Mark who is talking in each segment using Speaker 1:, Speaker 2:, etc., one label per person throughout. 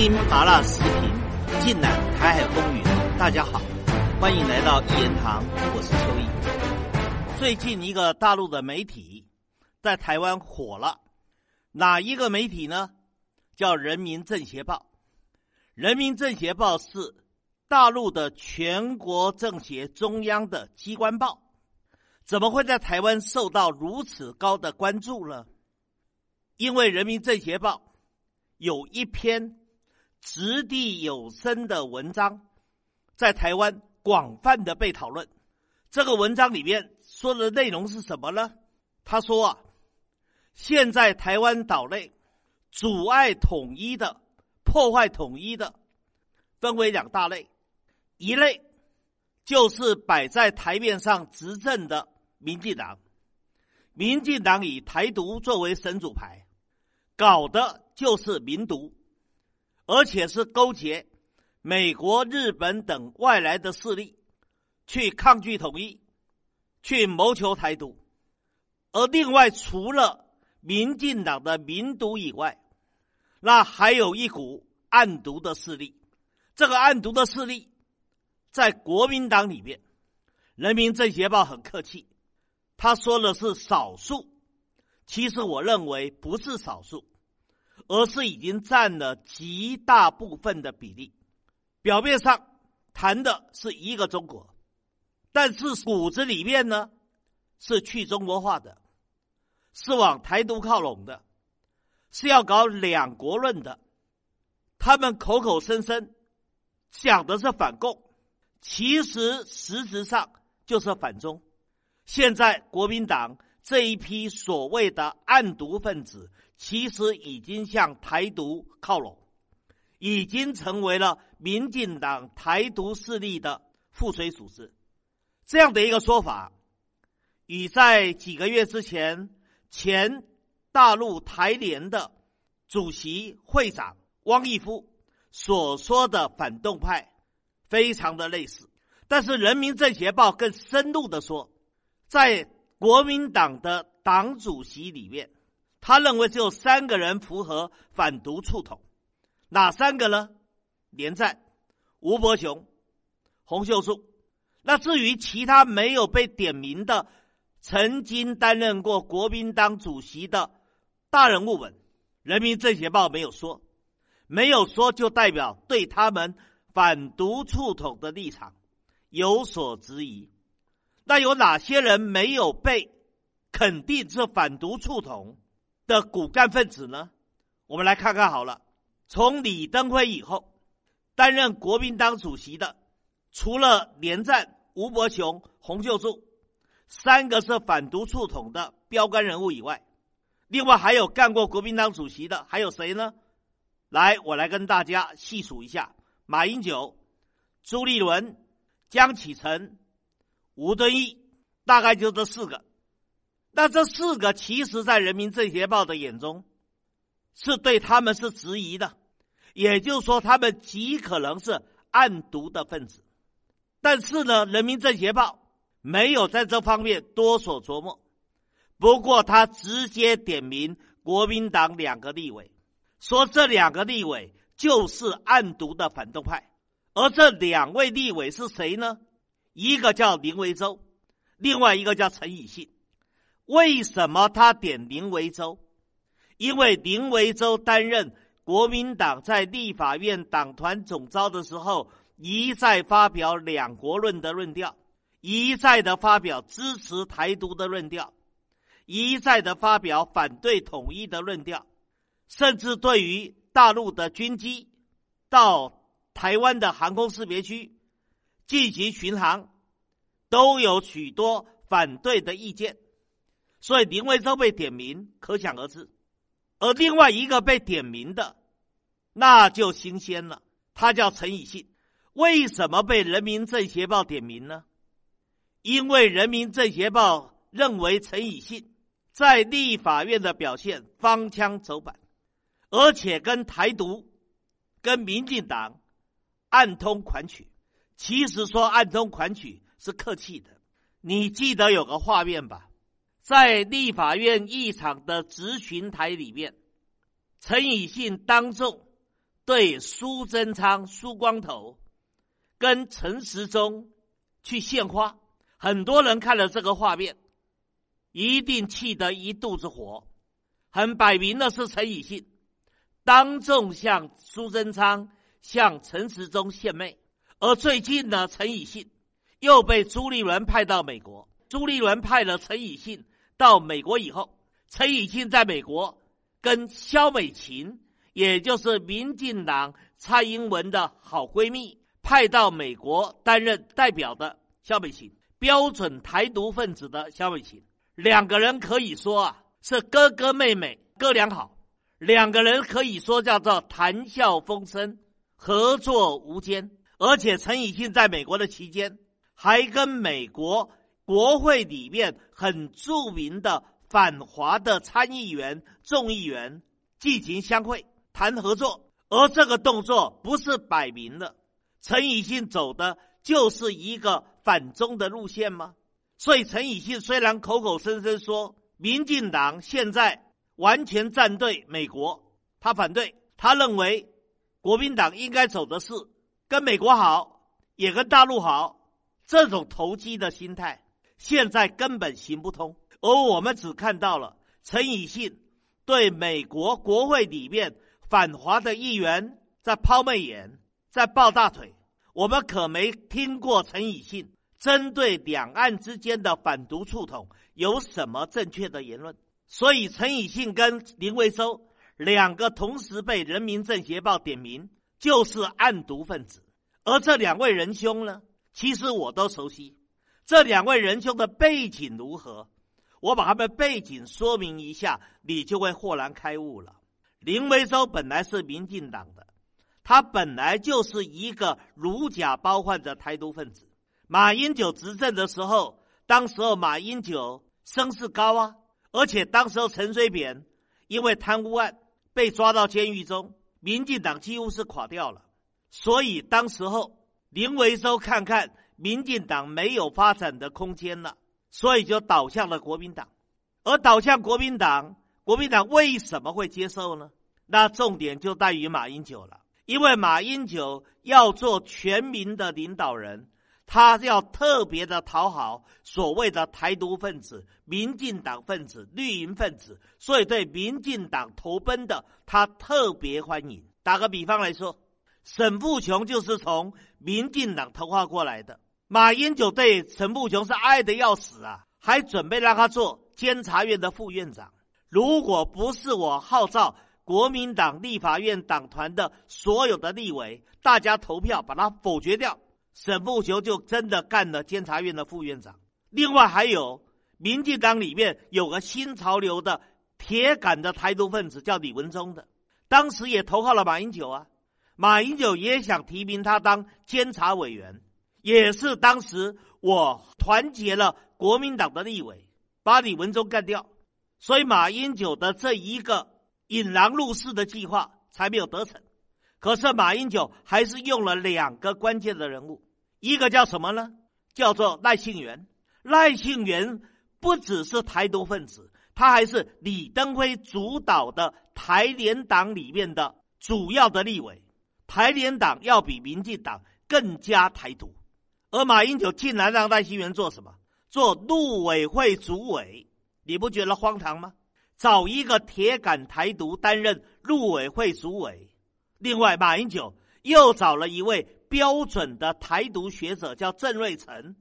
Speaker 1: 听麻辣视频，尽览台海风云。大家好，欢迎来到一言堂，我是秋意。最近一个大陆的媒体在台湾火了，哪一个媒体呢？叫《人民政协报》。《人民政协报》是大陆的全国政协中央的机关报，怎么会在台湾受到如此高的关注呢？因为《人民政协报》有一篇掷地有声的文章，在台湾广泛的被讨论。这个文章里面说的内容是什么呢？他说啊，现在台湾岛内阻碍统一的、破坏统一的，分为两大类，一类就是摆在台面上执政的民进党，民进党以台独作为神主牌。搞的就是民独，而且是勾结美国、日本等外来的势力，去抗拒统一，去谋求台独。而另外，除了民进党的民独以外，那还有一股暗独的势力。这个暗独的势力，在国民党里面，《人民政协报》很客气，他说的是少数。其实我认为不是少数，而是已经占了极大部分的比例。表面上谈的是一个中国，但是骨子里面呢是去中国化的，是往台独靠拢的，是要搞两国论的。他们口口声声讲的是反共，其实实质上就是反中。现在国民党。这一批所谓的暗毒分子，其实已经向台独靠拢，已经成为了民进党台独势力的附随组织。这样的一个说法，与在几个月之前前大陆台联的主席会长汪义夫所说的反动派非常的类似。但是《人民政协报》更深入的说，在国民党的党主席里面，他认为只有三个人符合反独促统，哪三个呢？连战、吴伯雄、洪秀柱。那至于其他没有被点名的，曾经担任过国民党主席的大人物们，《人民政协报》没有说，没有说就代表对他们反独促统的立场有所质疑。那有哪些人没有被肯定是反独促统的骨干分子呢？我们来看看好了。从李登辉以后，担任国民党主席的，除了连战、吴伯雄、洪秀柱三个是反独促统的标杆人物以外，另外还有干过国民党主席的，还有谁呢？来，我来跟大家细数一下：马英九、朱立伦、江启臣。吴敦义，大概就这四个。那这四个其实，在《人民政协报》的眼中，是对他们是质疑的，也就是说，他们极可能是暗毒的分子。但是呢，《人民政协报》没有在这方面多所琢磨。不过，他直接点名国民党两个立委，说这两个立委就是暗毒的反动派。而这两位立委是谁呢？一个叫林维洲，另外一个叫陈以信。为什么他点林维洲？因为林维洲担任国民党在立法院党团总召的时候，一再发表两国论的论调，一再的发表支持台独的论调，一再的发表反对统一的论调，甚至对于大陆的军机到台湾的航空识别区。进行巡航，都有许多反对的意见，所以林维洲被点名，可想而知。而另外一个被点名的，那就新鲜了，他叫陈以信。为什么被《人民政协报》点名呢？因为《人民政协报》认为陈以信在立法院的表现方腔走板，而且跟台独、跟民进党暗通款曲。其实说暗中款曲是客气的，你记得有个画面吧？在立法院议场的质询台里面，陈以信当众对苏贞昌、苏光头跟陈时中去献花，很多人看了这个画面，一定气得一肚子火。很摆明的是陈以信当众向苏贞昌、向陈时中献媚，而最近呢，陈以信又被朱立伦派到美国。朱立伦派了陈以信到美国以后，陈以信在美国跟肖美琴，也就是民进党蔡英文的好闺蜜，派到美国担任代表的肖美琴，标准台独分子的肖美琴，两个人可以说啊是哥哥妹妹，哥俩好，两个人可以说叫做谈笑风生，合作无间。而且陈以信在美国的期间，还跟美国。国会里面很著名的反华的参议员、众议员进行相会谈合作，而这个动作不是摆明了陈以信走的就是一个反中的路线吗？所以陈以信虽然口口声声说民进党现在完全站队美国，他反对，他认为国民党应该走的是跟美国好，也跟大陆好这种投机的心态。现在根本行不通，而我们只看到了陈以信对美国国会里面反华的议员在抛媚眼，在抱大腿。我们可没听过陈以信针对两岸之间的反独促统有什么正确的言论。所以，陈以信跟林维洲两个同时被《人民政协报》点名，就是暗毒分子。而这两位仁兄呢，其实我都熟悉。这两位仁兄的背景如何？我把他们背景说明一下，你就会豁然开悟了。林维洲本来是民进党的，他本来就是一个如假包换的台独分子。马英九执政的时候，当时候马英九声势高啊，而且当时候陈水扁因为贪污案被抓到监狱中，民进党几乎是垮掉了。所以当时候林维洲看看。民进党没有发展的空间了，所以就倒向了国民党。而倒向国民党，国民党为什么会接受呢？那重点就在于马英九了，因为马英九要做全民的领导人，他要特别的讨好所谓的台独分子、民进党分子、绿营分子，所以对民进党投奔的他特别欢迎。打个比方来说，沈富雄就是从民进党投靠过来的。马英九对陈步雄是爱的要死啊，还准备让他做监察院的副院长。如果不是我号召国民党立法院党团的所有的立委，大家投票把他否决掉，沈步雄就真的干了监察院的副院长。另外还有民进党里面有个新潮流的铁杆的台独分子叫李文忠的，当时也投靠了马英九啊，马英九也想提名他当监察委员。也是当时我团结了国民党的立委，把李文忠干掉，所以马英九的这一个引狼入室的计划才没有得逞。可是马英九还是用了两个关键的人物，一个叫什么呢？叫做赖幸元。赖幸元不只是台独分子，他还是李登辉主导的台联党里面的主要的立委。台联党要比民进党更加台独。而马英九竟然让赖清元做什么？做陆委会主委，你不觉得荒唐吗？找一个铁杆台独担任陆委会主委。另外，马英九又找了一位标准的台独学者，叫郑瑞成，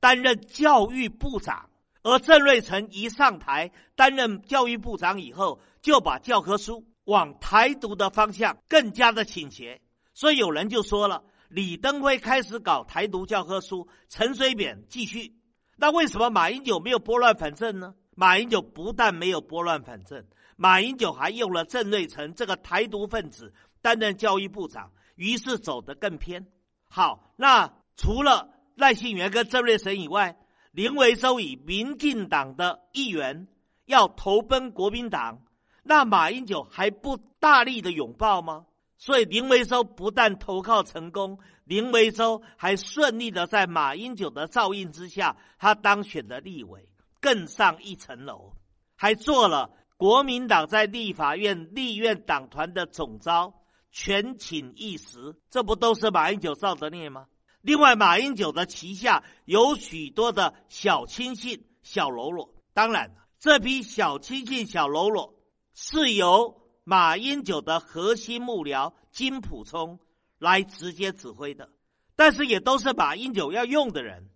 Speaker 1: 担任教育部长。而郑瑞成一上台担任教育部长以后，就把教科书往台独的方向更加的倾斜。所以有人就说了。李登辉开始搞台独教科书，陈水扁继续。那为什么马英九没有拨乱反正呢？马英九不但没有拨乱反正，马英九还用了郑瑞成这个台独分子担任教育部长，于是走得更偏。好，那除了赖幸元跟郑瑞成以外，林维洲以民进党的议员要投奔国民党，那马英九还不大力的拥抱吗？所以林维洲不但投靠成功，林维洲还顺利的在马英九的照应之下，他当选的立委更上一层楼，还做了国民党在立法院立院党团的总召，权倾一时，这不都是马英九造的孽吗？另外，马英九的旗下有许多的小亲信、小喽啰。当然，这批小亲信、小喽啰是由马英九的核心幕僚金溥聪来直接指挥的，但是也都是马英九要用的人。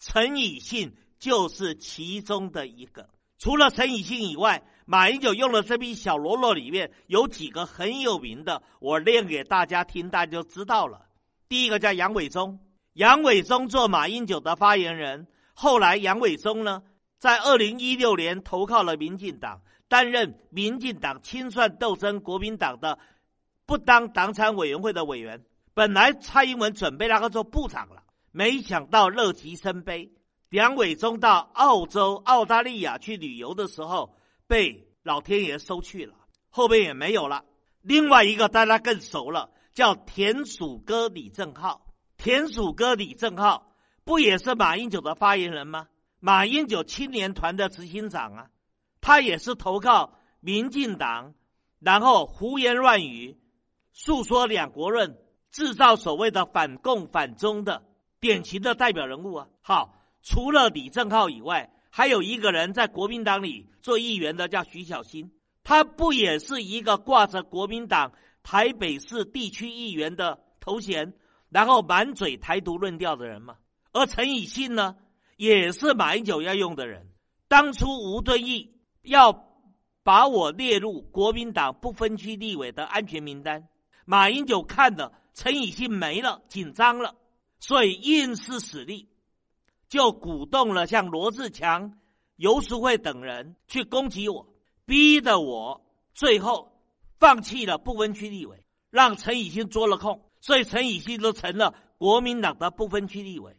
Speaker 1: 陈以信就是其中的一个。除了陈以信以外，马英九用的这批小喽啰里面有几个很有名的，我念给大家听，大家就知道了。第一个叫杨伟忠。杨伟忠做马英九的发言人，后来杨伟忠呢，在二零一六年投靠了民进党，担任民进党清算斗争国民党的不当党产委员会的委员。本来蔡英文准备让他做部长了，没想到乐极生悲，梁伟忠到澳洲、澳大利亚去旅游的时候，被老天爷收去了，后边也没有了。另外一个大家更熟了，叫田鼠哥李正浩。田鼠哥李正浩不也是马英九的发言人吗？马英九青年团的执行长啊，他也是投靠民进党，然后胡言乱语，诉说两国论，制造所谓的反共反中的典型的代表人物啊。好，除了李正浩以外，还有一个人在国民党里做议员的，叫徐小新，他不也是一个挂着国民党台北市地区议员的头衔？然后满嘴台独论调的人吗，而陈以信呢，也是马英九要用的人。当初吴敦义要把我列入国民党不分区立委的安全名单，马英九看了陈以信没了，紧张了，所以硬是使力，就鼓动了像罗志强、游淑慧等人去攻击我，逼得我最后放弃了不分区立委，让陈以信捉了空。所以陈以信都成了国民党的不分区立委，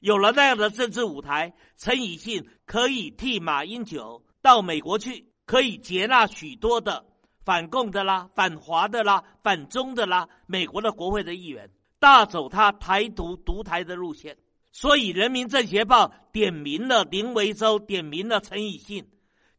Speaker 1: 有了那样的政治舞台，陈以信可以替马英九到美国去，可以接纳许多的反共的啦、反华的啦、反中的啦，美国的国会的议员，大走他台独独台的路线。所以《人民政协报》点名了林维洲，点名了陈以信，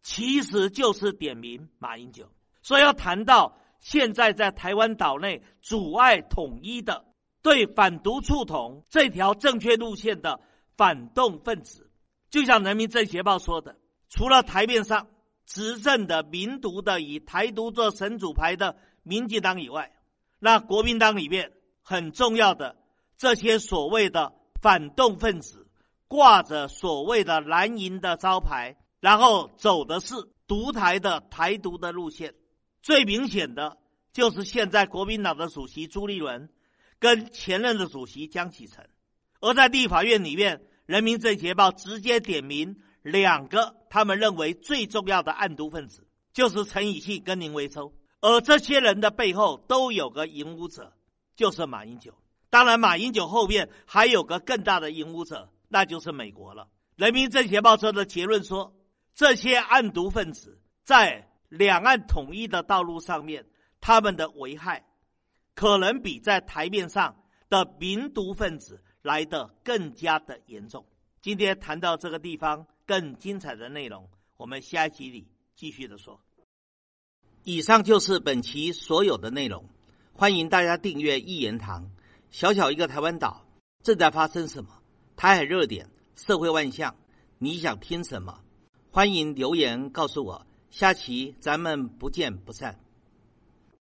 Speaker 1: 其实就是点名马英九。所以要谈到。现在在台湾岛内阻碍统一的、对反独促统这条正确路线的反动分子，就像《人民政协报》说的，除了台面上执政的民独的以台独做神主牌的民进党以外，那国民党里面很重要的这些所谓的反动分子，挂着所谓的蓝营的招牌，然后走的是独台的台独的路线。最明显的就是现在国民党的主席朱立伦跟前任的主席江启臣，而在立法院里面，《人民政协报》直接点名两个他们认为最重要的暗毒分子，就是陈以信跟林维洲，而这些人的背后都有个引武者，就是马英九。当然，马英九后面还有个更大的引武者，那就是美国了。《人民政协报》说的结论说，这些暗毒分子在。两岸统一的道路上面，他们的危害可能比在台面上的民独分子来的更加的严重。今天谈到这个地方，更精彩的内容，我们下一集里继续的说。以上就是本期所有的内容，欢迎大家订阅一言堂。小小一个台湾岛，正在发生什么？台海热点，社会万象，你想听什么？欢迎留言告诉我。下期咱们不见不散。